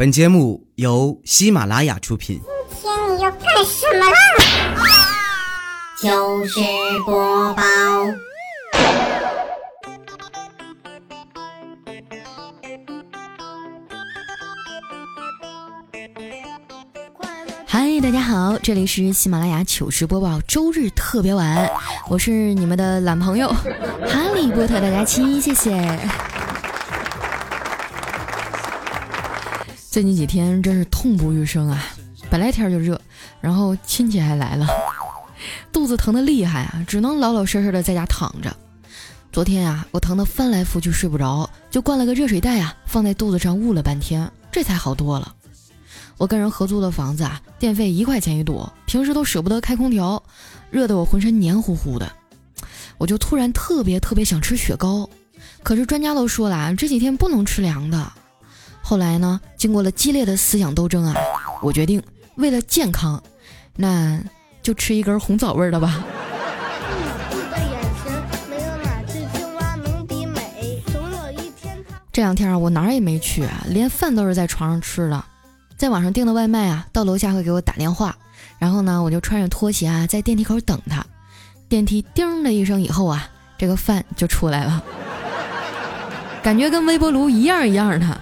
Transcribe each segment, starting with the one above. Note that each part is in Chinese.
本节目由喜马拉雅出品。今天你要干什么啦？糗事播报。嗨，大家好，这里是喜马拉雅糗事播报周日特别晚，我是你们的懒朋友哈利波特大家亲，谢谢。最近几天真是痛不欲生啊！本来天就热，然后亲戚还来了，肚子疼的厉害啊，只能老老实实的在家躺着。昨天啊，我疼得翻来覆去睡不着，就灌了个热水袋啊，放在肚子上捂了半天，这才好多了。我跟人合租的房子啊，电费一块钱一度，平时都舍不得开空调，热得我浑身黏糊糊的。我就突然特别特别想吃雪糕，可是专家都说了，这几天不能吃凉的。后来呢，经过了激烈的思想斗争啊，我决定为了健康，那就吃一根红枣味的吧。这两天啊，我哪儿也没去，连饭都是在床上吃的。在网上订的外卖啊，到楼下会给我打电话，然后呢，我就穿着拖鞋啊，在电梯口等他。电梯叮的一声以后啊，这个饭就出来了，感觉跟微波炉一样一样的。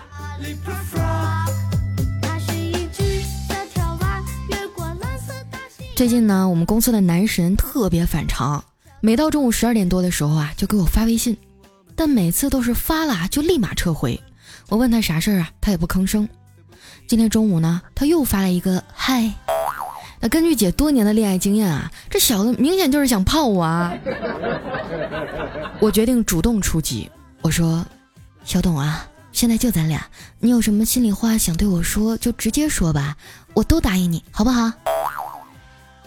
最近呢，我们公司的男神特别反常，每到中午十二点多的时候啊，就给我发微信，但每次都是发了就立马撤回。我问他啥事儿啊，他也不吭声。今天中午呢，他又发了一个嗨。那根据姐多年的恋爱经验啊，这小子明显就是想泡我啊。我决定主动出击，我说：“小董啊，现在就咱俩，你有什么心里话想对我说，就直接说吧，我都答应你，好不好？”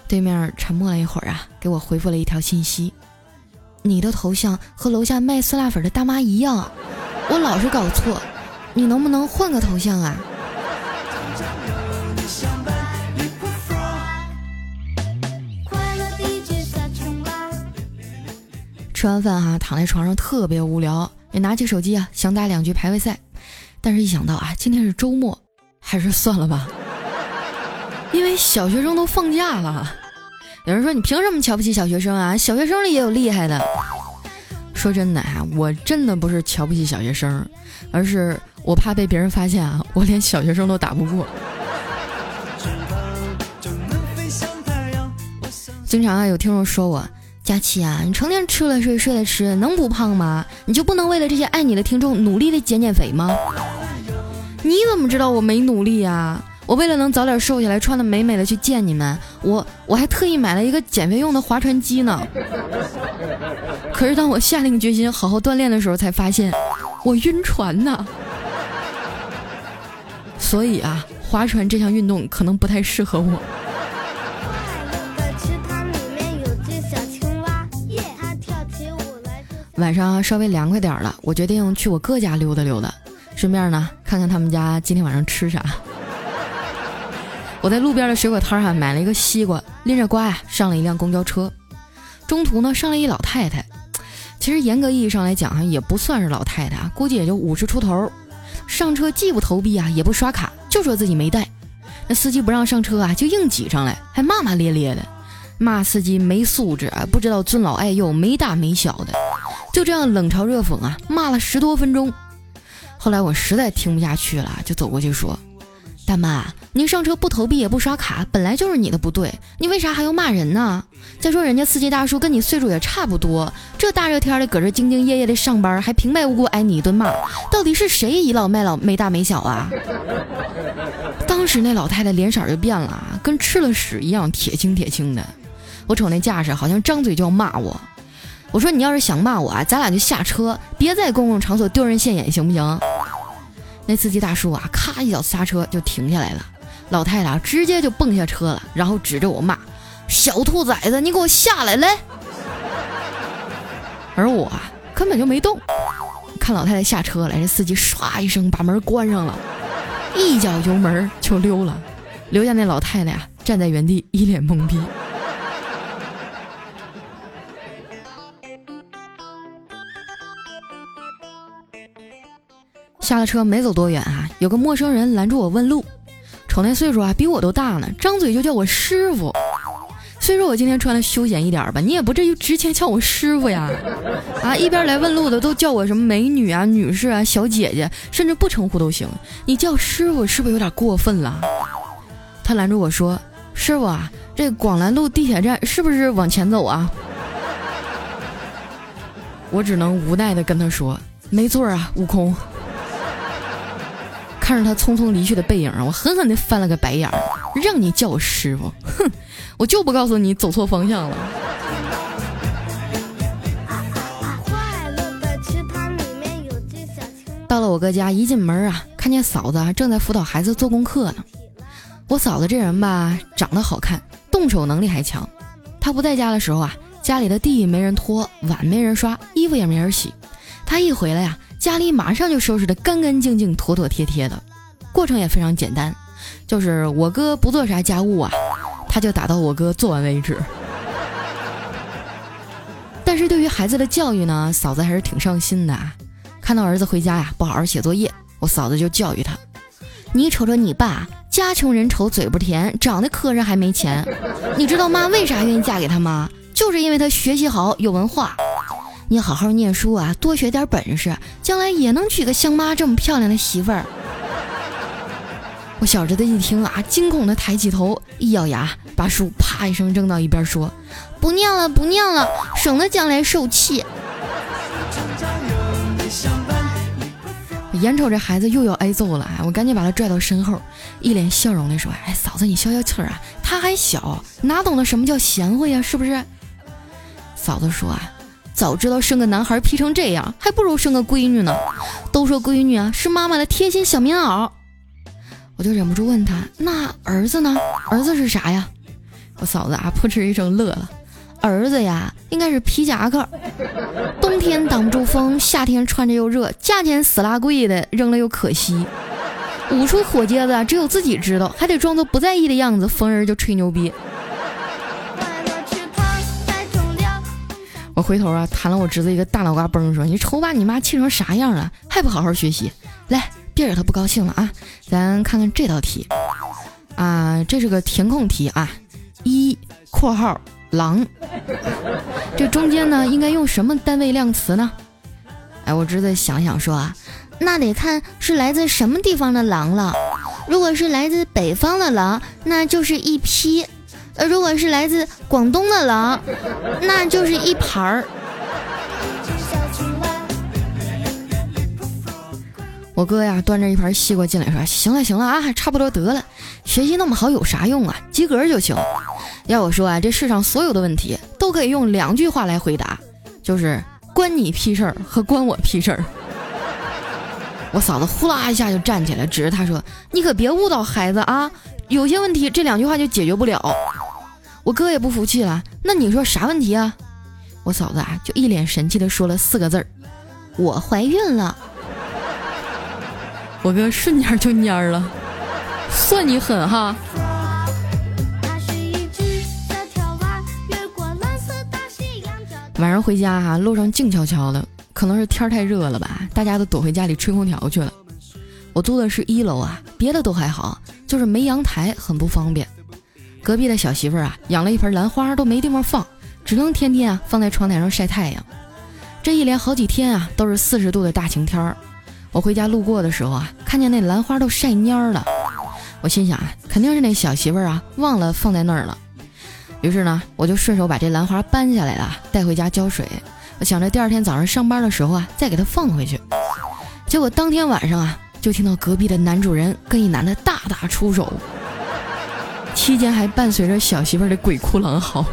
对面沉默了一会儿啊，给我回复了一条信息：“你的头像和楼下卖酸辣粉的大妈一样，我老是搞错，你能不能换个头像啊？”吃完饭哈，躺在床上特别无聊，也拿起手机啊，想打两局排位赛，但是一想到啊，今天是周末，还是算了吧。因为小学生都放假了。有人说你凭什么瞧不起小学生啊？小学生里也有厉害的。说真的啊，我真的不是瞧不起小学生，而是我怕被别人发现啊，我连小学生都打不过。经常啊，有听众说我。佳琪啊，你成天吃了睡，睡了吃，能不胖吗？你就不能为了这些爱你的听众努力的减减肥吗？你怎么知道我没努力呀？我为了能早点瘦下来，穿的美美的去见你们，我我还特意买了一个减肥用的划船机呢。可是当我下定决心好好锻炼的时候，才发现我晕船呢。所以啊，划船这项运动可能不太适合我。晚上稍微凉快点了，我决定去我哥家溜达溜达，顺便呢看看他们家今天晚上吃啥。我在路边的水果摊上买了一个西瓜，拎着瓜呀上了一辆公交车。中途呢上了一老太太，其实严格意义上来讲哈也不算是老太太，估计也就五十出头。上车既不投币啊也不刷卡，就说自己没带。那司机不让上车啊，就硬挤上来，还骂骂咧咧的，骂司机没素质啊，不知道尊老爱幼，没大没小的。就这样冷嘲热讽啊，骂了十多分钟。后来我实在听不下去了，就走过去说：“大妈，您上车不投币也不刷卡，本来就是你的不对，你为啥还要骂人呢？再说人家司机大叔跟你岁数也差不多，这大热天的搁这兢兢业业的上班，还平白无故挨你一顿骂，到底是谁倚老卖老没大没小啊？” 当时那老太太脸色就变了，跟吃了屎一样，铁青铁青的。我瞅那架势，好像张嘴就要骂我。我说你要是想骂我啊，咱俩就下车，别在公共场所丢人现眼，行不行？那司机大叔啊，咔一脚刹车就停下来了，老太太直接就蹦下车了，然后指着我骂：“小兔崽子，你给我下来来！”而我啊，根本就没动。看老太太下车来，这司机唰一声把门关上了，一脚油门就溜了，留下那老太太啊站在原地一脸懵逼。下了车没走多远啊，有个陌生人拦住我问路，瞅那岁数啊，比我都大呢，张嘴就叫我师傅。虽说我今天穿的休闲一点吧，你也不至于直接叫我师傅呀。啊，一边来问路的都叫我什么美女啊、女士啊、小姐姐，甚至不称呼都行。你叫师傅是不是有点过分了？他拦住我说：“师傅啊，这广兰路地铁站是不是往前走啊？”我只能无奈的跟他说：“没错啊，悟空。”看着他匆匆离去的背影，我狠狠地翻了个白眼儿。让你叫我师傅，哼，我就不告诉你走错方向了。到了我哥家，一进门啊，看见嫂子正在辅导孩子做功课呢。我嫂子这人吧，长得好看，动手能力还强。她不在家的时候啊，家里的地没人拖，碗没人刷，衣服也没人洗。她一回来呀。家里马上就收拾得干干净净、妥妥帖帖的，过程也非常简单，就是我哥不做啥家务啊，他就打到我哥做完为止。但是对于孩子的教育呢，嫂子还是挺上心的。看到儿子回家呀不好好写作业，我嫂子就教育他：“你瞅瞅你爸，家穷人丑嘴不甜，长得磕碜还没钱。你知道妈为啥愿意嫁给他吗？就是因为他学习好，有文化。”你好好念书啊，多学点本事，将来也能娶个像妈这么漂亮的媳妇儿。我小侄子一听啊，惊恐的抬起头，一咬牙，把书啪一声扔到一边，说：“不念了，不念了，省得将来受气。”眼瞅着孩子又要挨揍了，我赶紧把他拽到身后，一脸笑容的说：“哎，嫂子，你消消气儿啊，他还小，哪懂得什么叫贤惠呀，是不是？”嫂子说啊。早知道生个男孩劈成这样，还不如生个闺女呢。都说闺女啊是妈妈的贴心小棉袄，我就忍不住问他：“那儿子呢？儿子是啥呀？”我嫂子啊扑哧一声乐了：“儿子呀，应该是皮夹克，冬天挡不住风，夏天穿着又热，价钱死拉贵的，扔了又可惜。捂出火疖子只有自己知道，还得装作不在意的样子，逢人就吹牛逼。”回头啊，弹了我侄子一个大脑瓜崩，说：“你瞅把你妈气成啥样了，还不好好学习？来，别惹她不高兴了啊！咱看看这道题啊，这是个填空题啊。一（括号狼），这中间呢应该用什么单位量词呢？哎，我侄子想想说啊，那得看是来自什么地方的狼了。如果是来自北方的狼，那就是一批。”呃，如果是来自广东的狼，那就是一盘儿。我哥呀，端着一盘西瓜进来，说：“行了，行了啊，差不多得了。学习那么好有啥用啊？及格就行。要我说啊，这世上所有的问题都可以用两句话来回答，就是关你屁事儿和关我屁事儿。”我嫂子呼啦一下就站起来，指着他说：“你可别误导孩子啊！有些问题这两句话就解决不了。”我哥也不服气了，那你说啥问题啊？我嫂子啊，就一脸神气的说了四个字儿：“我怀孕了。”我哥瞬间就蔫儿了，算你狠哈！晚上回家哈，路上静悄悄的，可能是天太热了吧，大家都躲回家里吹空调去了。我租的是一楼啊，别的都还好，就是没阳台，很不方便。隔壁的小媳妇儿啊，养了一盆兰花，都没地方放，只能天天啊放在窗台上晒太阳。这一连好几天啊，都是四十度的大晴天儿。我回家路过的时候啊，看见那兰花都晒蔫了。我心想啊，肯定是那小媳妇儿啊忘了放在那儿了。于是呢，我就顺手把这兰花搬下来了，带回家浇水。想着第二天早上上班的时候啊，再给他放回去。结果当天晚上啊，就听到隔壁的男主人跟一男的大打出手。期间还伴随着小媳妇儿的鬼哭狼嚎，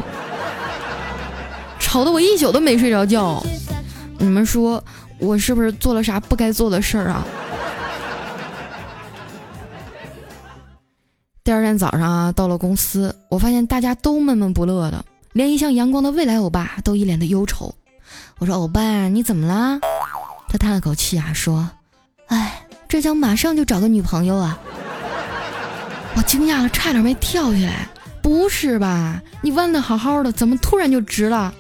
吵得我一宿都没睡着觉。你们说我是不是做了啥不该做的事儿啊？第二天早上啊，到了公司，我发现大家都闷闷不乐的，连一向阳光的未来欧巴都一脸的忧愁。我说：“欧巴，你怎么啦？”他叹了口气啊，说：“哎，这将马上就找个女朋友啊。”我惊讶了，差点没跳起来。不是吧？你弯的好好的，怎么突然就直了？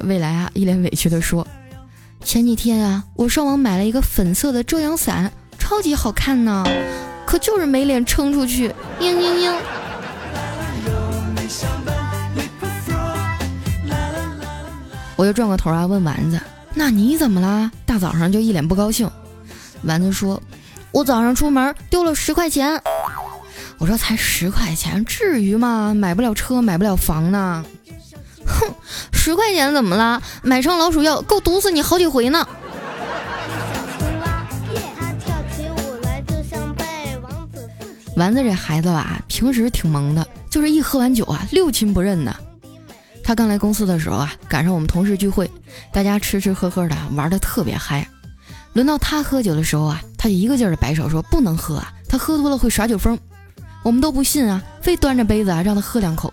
未来啊，一脸委屈的说：“前几天啊，我上网买了一个粉色的遮阳伞，超级好看呢，可就是没脸撑出去，嘤嘤嘤。我就转过头啊，问丸子：“那你怎么啦？大早上就一脸不高兴。”丸子说：“我早上出门丢了十块钱。”我说：“才十块钱，至于吗？买不了车，买不了房呢。”哼，十块钱怎么了？买成老鼠药够毒死你好几回呢。丸子这孩子吧，平时挺萌的，就是一喝完酒啊，六亲不认的。他刚来公司的时候啊，赶上我们同事聚会，大家吃吃喝喝的，玩的特别嗨。轮到他喝酒的时候啊，他就一个劲儿的摆手说不能喝啊，他喝多了会耍酒疯。我们都不信啊，非端着杯子啊让他喝两口。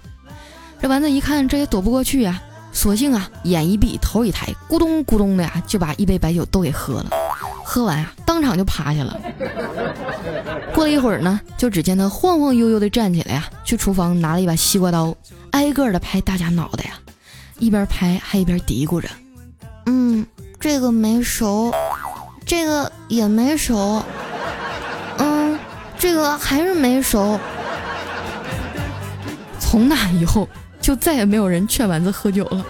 这丸子一看这也躲不过去呀，索性啊眼一闭头一抬，咕咚咕咚的呀就把一杯白酒都给喝了。喝完啊，当场就趴下了。过了一会儿呢，就只见他晃晃悠悠的站起来呀，去厨房拿了一把西瓜刀，挨个的拍大家脑袋呀，一边拍还一边嘀咕着：“嗯，这个没熟，这个也没熟，嗯，这个还是没熟。”从那以后，就再也没有人劝丸子喝酒了。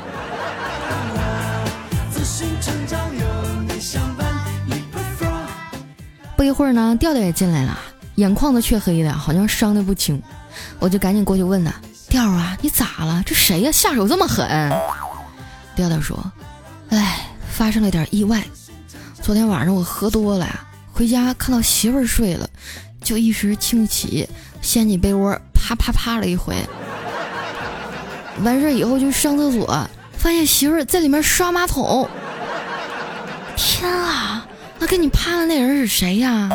一会儿呢，调调也进来了，眼眶子黢黑的，好像伤的不轻。我就赶紧过去问他：“调啊，你咋了？这谁呀？下手这么狠？”调调说：“哎，发生了点意外。昨天晚上我喝多了呀，回家看到媳妇儿睡了，就一时兴起，掀起被窝，啪啪啪了一回。完事以后就上厕所，发现媳妇儿在里面刷马桶。天啊！”那给你趴的那人是谁呀？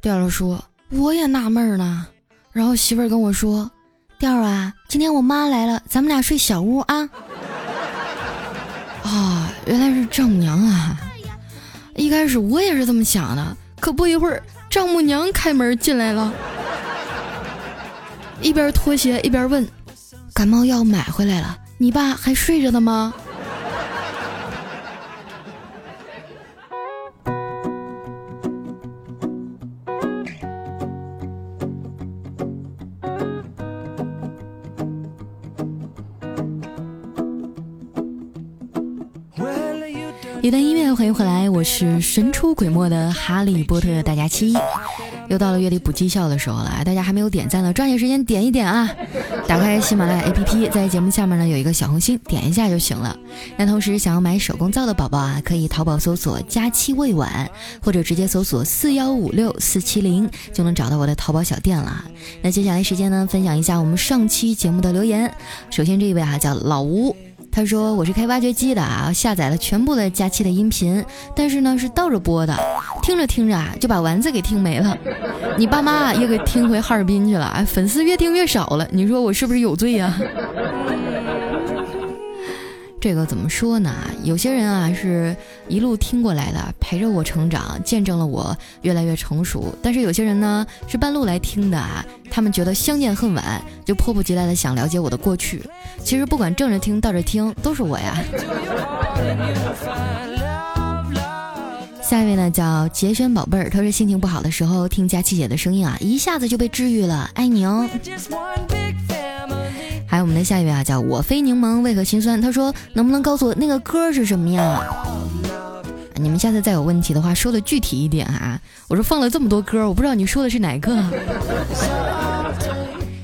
调调说：“我也纳闷呢。”然后媳妇儿跟我说：“调儿啊，今天我妈来了，咱们俩睡小屋啊。”啊，原来是丈母娘啊！一开始我也是这么想的，可不一会儿，丈母娘开门进来了，一边脱鞋一边问：“感冒药买回来了，你爸还睡着呢吗？”一段音乐，欢迎回来，我是神出鬼没的哈利波特大家期。又到了月底补绩效的时候了，大家还没有点赞的，抓紧时间点一点啊！打开喜马拉雅 APP，在节目下面呢有一个小红心，点一下就行了。那同时想要买手工皂的宝宝啊，可以淘宝搜索“佳期未晚”，或者直接搜索“四幺五六四七零”，就能找到我的淘宝小店了。那接下来时间呢，分享一下我们上期节目的留言。首先这一位哈叫老吴。他说：“我是开挖掘机的啊，下载了全部的假期的音频，但是呢是倒着播的，听着听着啊就把丸子给听没了。你爸妈也给听回哈尔滨去了，哎，粉丝越听越少了，你说我是不是有罪呀？”这个怎么说呢？有些人啊是一路听过来的，陪着我成长，见证了我越来越成熟。但是有些人呢是半路来听的啊，他们觉得相见恨晚，就迫不及待的想了解我的过去。其实不管正着听倒着听，都是我呀。下一位呢叫杰轩宝贝儿，他说心情不好的时候听佳琪姐的声音啊，一下子就被治愈了，爱你哦。还有我们的下一位啊，叫我非柠檬为何心酸？他说能不能告诉我那个歌是什么呀？你们下次再有问题的话，说的具体一点啊。我说放了这么多歌，我不知道你说的是哪个。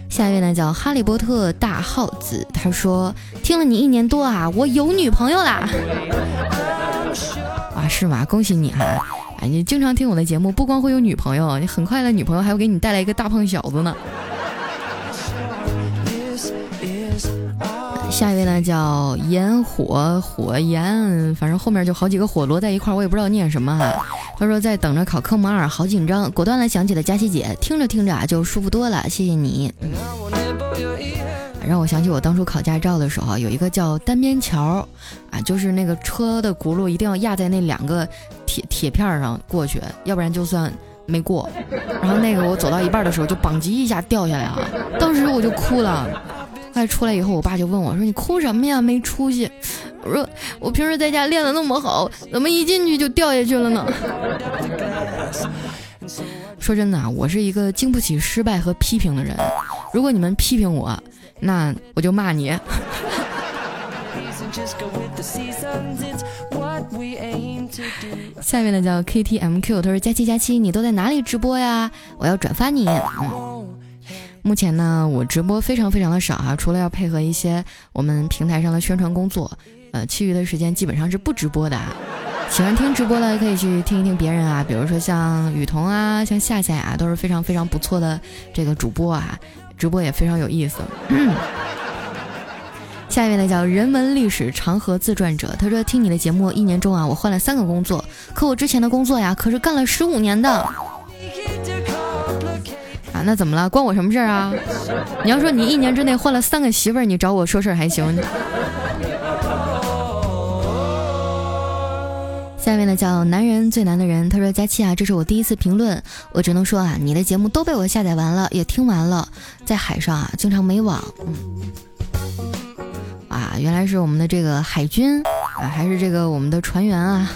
下一位呢叫哈利波特大耗子，他说听了你一年多啊，我有女朋友啦。啊，是吗？恭喜你啊！哎，你经常听我的节目，不光会有女朋友，你很快的女朋友还会给你带来一个大胖小子呢。下一位呢叫炎火火炎，反正后面就好几个火摞在一块，我也不知道念什么哈。他说在等着考科目二，好紧张，果断的想起了佳琪姐，听着听着啊就舒服多了，谢谢你。让我想起我当初考驾照的时候，有一个叫单边桥，啊，就是那个车的轱辘一定要压在那两个铁铁片上过去，要不然就算没过。然后那个我走到一半的时候就邦叽一下掉下来了，当时我就哭了。快出来以后，我爸就问我说：“你哭什么呀？没出息。”我说我平时在家练的那么好，怎么一进去就掉下去了呢？说真的啊，我是一个经不起失败和批评的人。如果你们批评我，那我就骂你。下面呢叫 KTMQ，他说佳期佳期，你都在哪里直播呀？我要转发你。嗯，目前呢，我直播非常非常的少哈，除了要配合一些我们平台上的宣传工作，呃，其余的时间基本上是不直播的。喜欢听直播的可以去听一听别人啊，比如说像雨桐啊，像夏夏啊，都是非常非常不错的这个主播啊，直播也非常有意思。下一位呢叫人文历史长河自传者，他说听你的节目一年中啊，我换了三个工作，可我之前的工作呀可是干了十五年的啊，那怎么了？关我什么事儿啊？你要说你一年之内换了三个媳妇儿，你找我说事儿还行。下面呢叫男人最难的人，他说佳期啊，这是我第一次评论，我只能说啊，你的节目都被我下载完了，也听完了，在海上啊经常没网，嗯。啊，原来是我们的这个海军啊，还是这个我们的船员啊。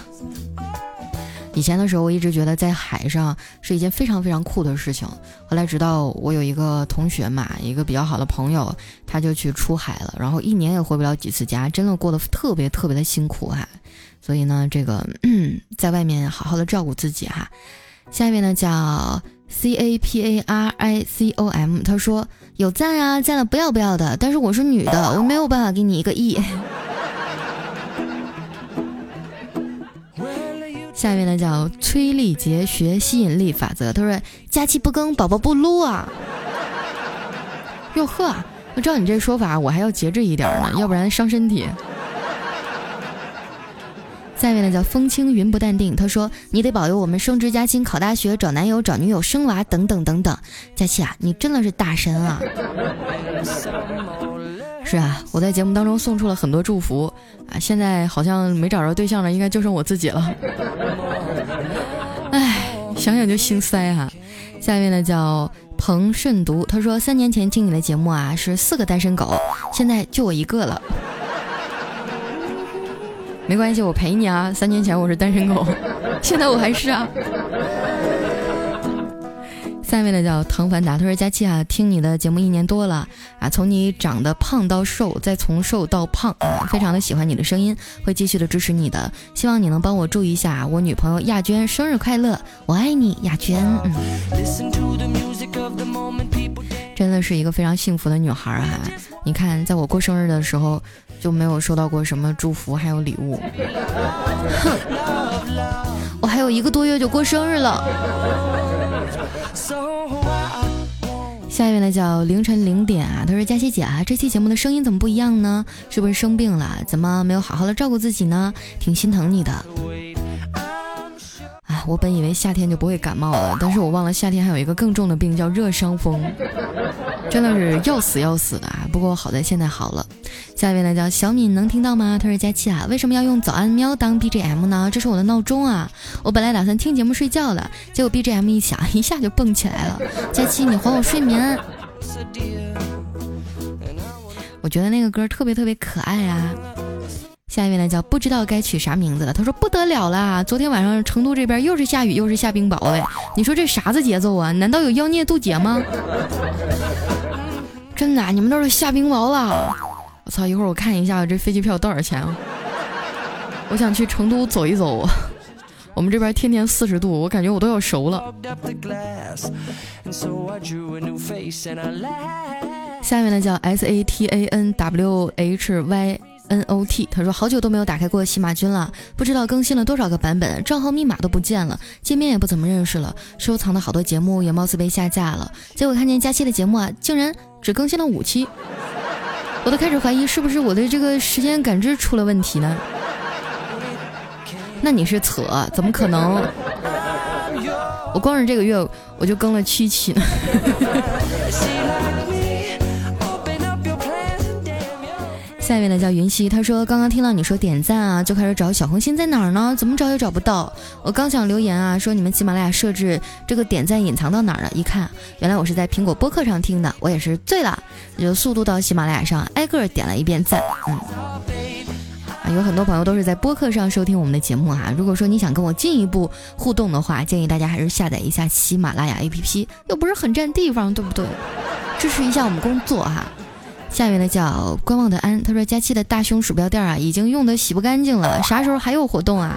以前的时候，我一直觉得在海上是一件非常非常酷的事情。后来直到我有一个同学嘛，一个比较好的朋友，他就去出海了，然后一年也回不了几次家，真的过得特别特别的辛苦哈。所以呢，这个 在外面好好的照顾自己哈。下面呢叫 C A P A R I C O M，他说。有赞啊，赞了不要不要的，但是我是女的，我没有办法给你一个亿。下面呢叫崔丽杰学吸引力法则，他说假期不更，宝宝不撸啊。哟呵，我照你这说法，我还要节制一点呢，要不然伤身体。下面呢叫风轻云不淡定，他说你得保佑我们升职加薪、考大学、找男友、找女友、生娃等等等等。佳琪啊，你真的是大神啊！是啊，我在节目当中送出了很多祝福啊，现在好像没找着对象了，应该就剩我自己了。哎，想想就心塞哈。下面呢叫彭顺读，他说三年前听你的节目啊，是四个单身狗，现在就我一个了。没关系，我陪你啊！三年前我是单身狗，现在我还是啊。下面的叫唐凡达，他说：“佳期啊，听你的节目一年多了啊，从你长得胖到瘦，再从瘦到胖啊，非常的喜欢你的声音，会继续的支持你的。希望你能帮我注意一下我女朋友亚娟生日快乐，我爱你，亚娟。嗯，真的是一个非常幸福的女孩啊！你看，在我过生日的时候。”就没有收到过什么祝福，还有礼物。哼，我还有一个多月就过生日了。下一位呢叫凌晨零点啊，他说佳琪姐啊，这期节目的声音怎么不一样呢？是不是生病了？怎么没有好好的照顾自己呢？挺心疼你的。我本以为夏天就不会感冒了，但是我忘了夏天还有一个更重的病叫热伤风，真的是要死要死的啊。不过好在现在好了。下一位呢叫小敏，能听到吗？他说佳期啊，为什么要用早安喵当 BGM 呢？这是我的闹钟啊！我本来打算听节目睡觉的，结果 BGM 一响，一下就蹦起来了。佳期，你还我睡眠。我觉得那个歌特别特别可爱啊。下一位呢叫不知道该取啥名字了。他说不得了啦，昨天晚上成都这边又是下雨又是下冰雹的，你说这啥子节奏啊？难道有妖孽渡劫吗？真的，你们那儿下冰雹了？我操！一会儿我看一下这飞机票多少钱啊？我想去成都走一走。我们这边天天四十度，我感觉我都要熟了。下面呢叫 S A T A N W H Y N O T，他说好久都没有打开过喜马君了，不知道更新了多少个版本，账号密码都不见了，界面也不怎么认识了，收藏的好多节目也貌似被下架了。结果看见佳期的节目啊，竟然只更新了五期。我都开始怀疑是不是我的这个时间感知出了问题呢？那你是扯，怎么可能？我光是这个月我就更了七期呢。下面呢叫云溪，他说刚刚听到你说点赞啊，就开始找小红心在哪儿呢？怎么找也找不到。我刚想留言啊，说你们喜马拉雅设置这个点赞隐藏到哪儿了？一看，原来我是在苹果播客上听的，我也是醉了，就速度到喜马拉雅上挨个点了一遍赞。嗯。啊，有很多朋友都是在播客上收听我们的节目哈。如果说你想跟我进一步互动的话，建议大家还是下载一下喜马拉雅 APP，又不是很占地方，对不对？支持一下我们工作哈。下面的叫观望的安，他说佳期的大胸鼠标垫啊，已经用的洗不干净了，啥时候还有活动啊？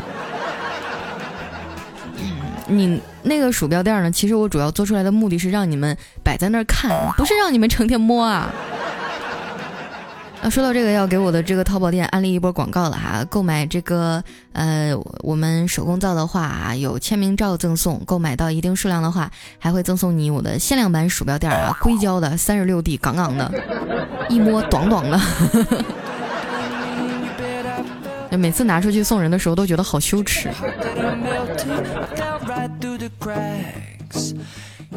你那个鼠标垫呢？其实我主要做出来的目的是让你们摆在那儿看，不是让你们成天摸啊。啊，说到这个，要给我的这个淘宝店安利一波广告了哈。购买这个呃我们手工皂的话啊，有签名照赠送。购买到一定数量的话，还会赠送你我的限量版鼠标垫啊，硅胶的，三十六 D，杠杠的，一摸短短的。每次拿出去送人的时候，都觉得好羞耻。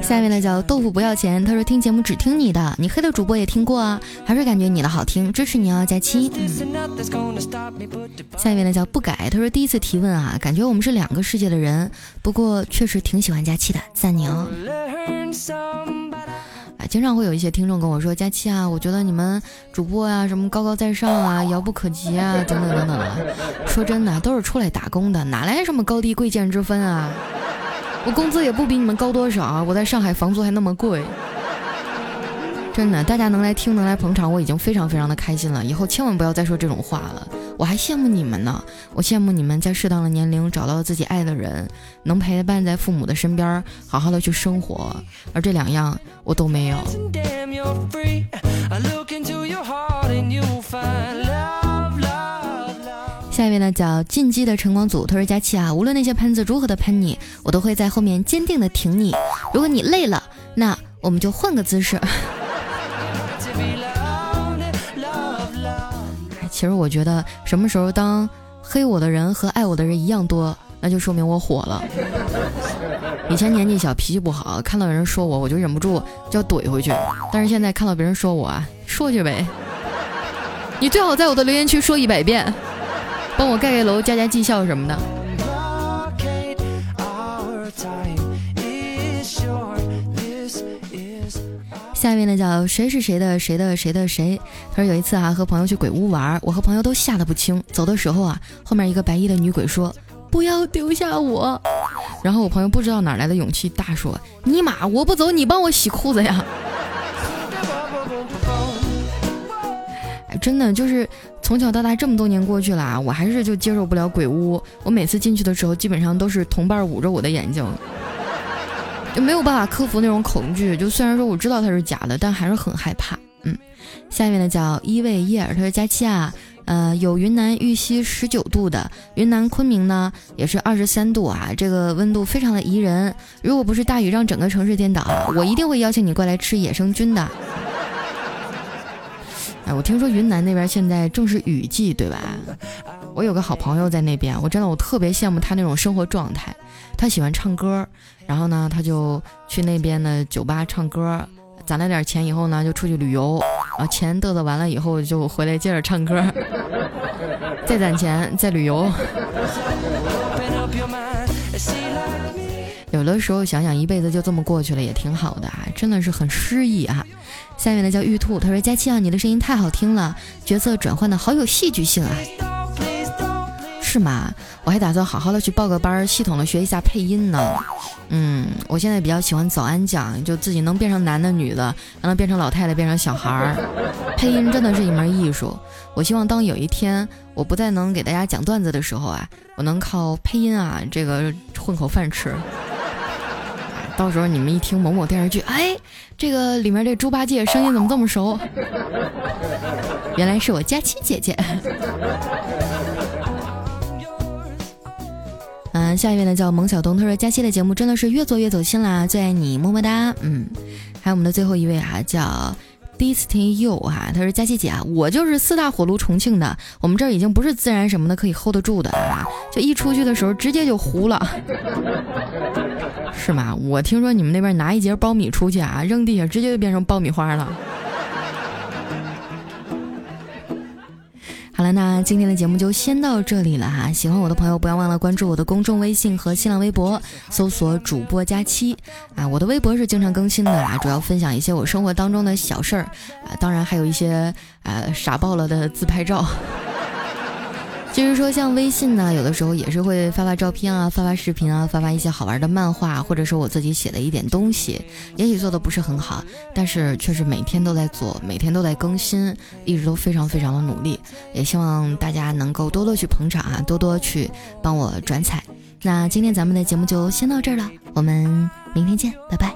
下面呢叫豆腐不要钱，他说听节目只听你的，你黑的主播也听过啊，还是感觉你的好听，支持你哦，佳期。下面呢叫不改，他说第一次提问啊，感觉我们是两个世界的人，不过确实挺喜欢佳期的，赞你哦。啊，经常会有一些听众跟我说，佳期啊，我觉得你们主播啊，什么高高在上啊，遥不可及啊，等等等等的。说真的，都是出来打工的，哪来什么高低贵贱之分啊？我工资也不比你们高多少，我在上海房租还那么贵。真的，大家能来听，能来捧场，我已经非常非常的开心了。以后千万不要再说这种话了。我还羡慕你们呢，我羡慕你们在适当的年龄找到了自己爱的人，能陪伴在父母的身边，好好的去生活。而这两样我都没有。下一位呢叫进击的晨光组，他说佳琪啊，无论那些喷子如何的喷你，我都会在后面坚定的挺你。如果你累了，那我们就换个姿势。其实我觉得，什么时候当黑我的人和爱我的人一样多，那就说明我火了。以前年纪小，脾气不好，看到有人说我，我就忍不住就要怼回去。但是现在看到别人说我啊，说去呗。你最好在我的留言区说一百遍，帮我盖盖楼、加加绩效什么的。下面呢叫谁是谁的谁的谁的谁？他说有一次啊和朋友去鬼屋玩，我和朋友都吓得不轻。走的时候啊，后面一个白衣的女鬼说：“不要丢下我。”然后我朋友不知道哪来的勇气，大说：“尼玛，我不走，你帮我洗裤子呀！”真的就是从小到大这么多年过去了，我还是就接受不了鬼屋。我每次进去的时候，基本上都是同伴捂着我的眼睛。就没有办法克服那种恐惧，就虽然说我知道它是假的，但还是很害怕。嗯，下面呢叫一位叶尔，他说佳期啊，呃，有云南玉溪十九度的，云南昆明呢也是二十三度啊，这个温度非常的宜人。如果不是大雨让整个城市颠倒，我一定会邀请你过来吃野生菌的。我听说云南那边现在正是雨季，对吧？我有个好朋友在那边，我真的我特别羡慕他那种生活状态。他喜欢唱歌，然后呢，他就去那边的酒吧唱歌，攒了点钱以后呢，就出去旅游，啊，钱嘚瑟完了以后就回来接着唱歌，再攒钱再旅游。有的时候想想一辈子就这么过去了也挺好的啊，真的是很诗意啊。下面的叫玉兔，他说：“佳期啊，你的声音太好听了，角色转换的好有戏剧性啊，是吗？我还打算好好的去报个班，系统的学一下配音呢。嗯，我现在比较喜欢早安讲，就自己能变成男的女的，让他变成老太太，变成小孩儿。配音真的是一门艺术。我希望当有一天我不再能给大家讲段子的时候啊，我能靠配音啊这个混口饭吃。”到时候你们一听某某电视剧，哎，这个里面这猪八戒声音怎么这么熟？原来是我佳期姐姐。嗯，下一位呢叫蒙小东，他说佳期的节目真的是越做越走心啦，最爱你，么么哒。嗯，还有我们的最后一位啊叫。第一次听有哈，他说佳琪姐啊，我就是四大火炉重庆的，我们这儿已经不是自然什么的可以 hold 得住的啊，就一出去的时候直接就糊了，是吗？我听说你们那边拿一节苞米出去啊，扔地下直接就变成爆米花了。好了，那今天的节目就先到这里了哈。喜欢我的朋友，不要忘了关注我的公众微信和新浪微博，搜索“主播佳期”啊。我的微博是经常更新的啊，主要分享一些我生活当中的小事儿啊，当然还有一些呃傻爆了的自拍照。其实说像微信呢，有的时候也是会发发照片啊，发发视频啊，发发一些好玩的漫画，或者说我自己写的一点东西，也许做的不是很好，但是却是每天都在做，每天都在更新，一直都非常非常的努力。也希望大家能够多多去捧场啊，多多去帮我转采。那今天咱们的节目就先到这儿了，我们明天见，拜拜。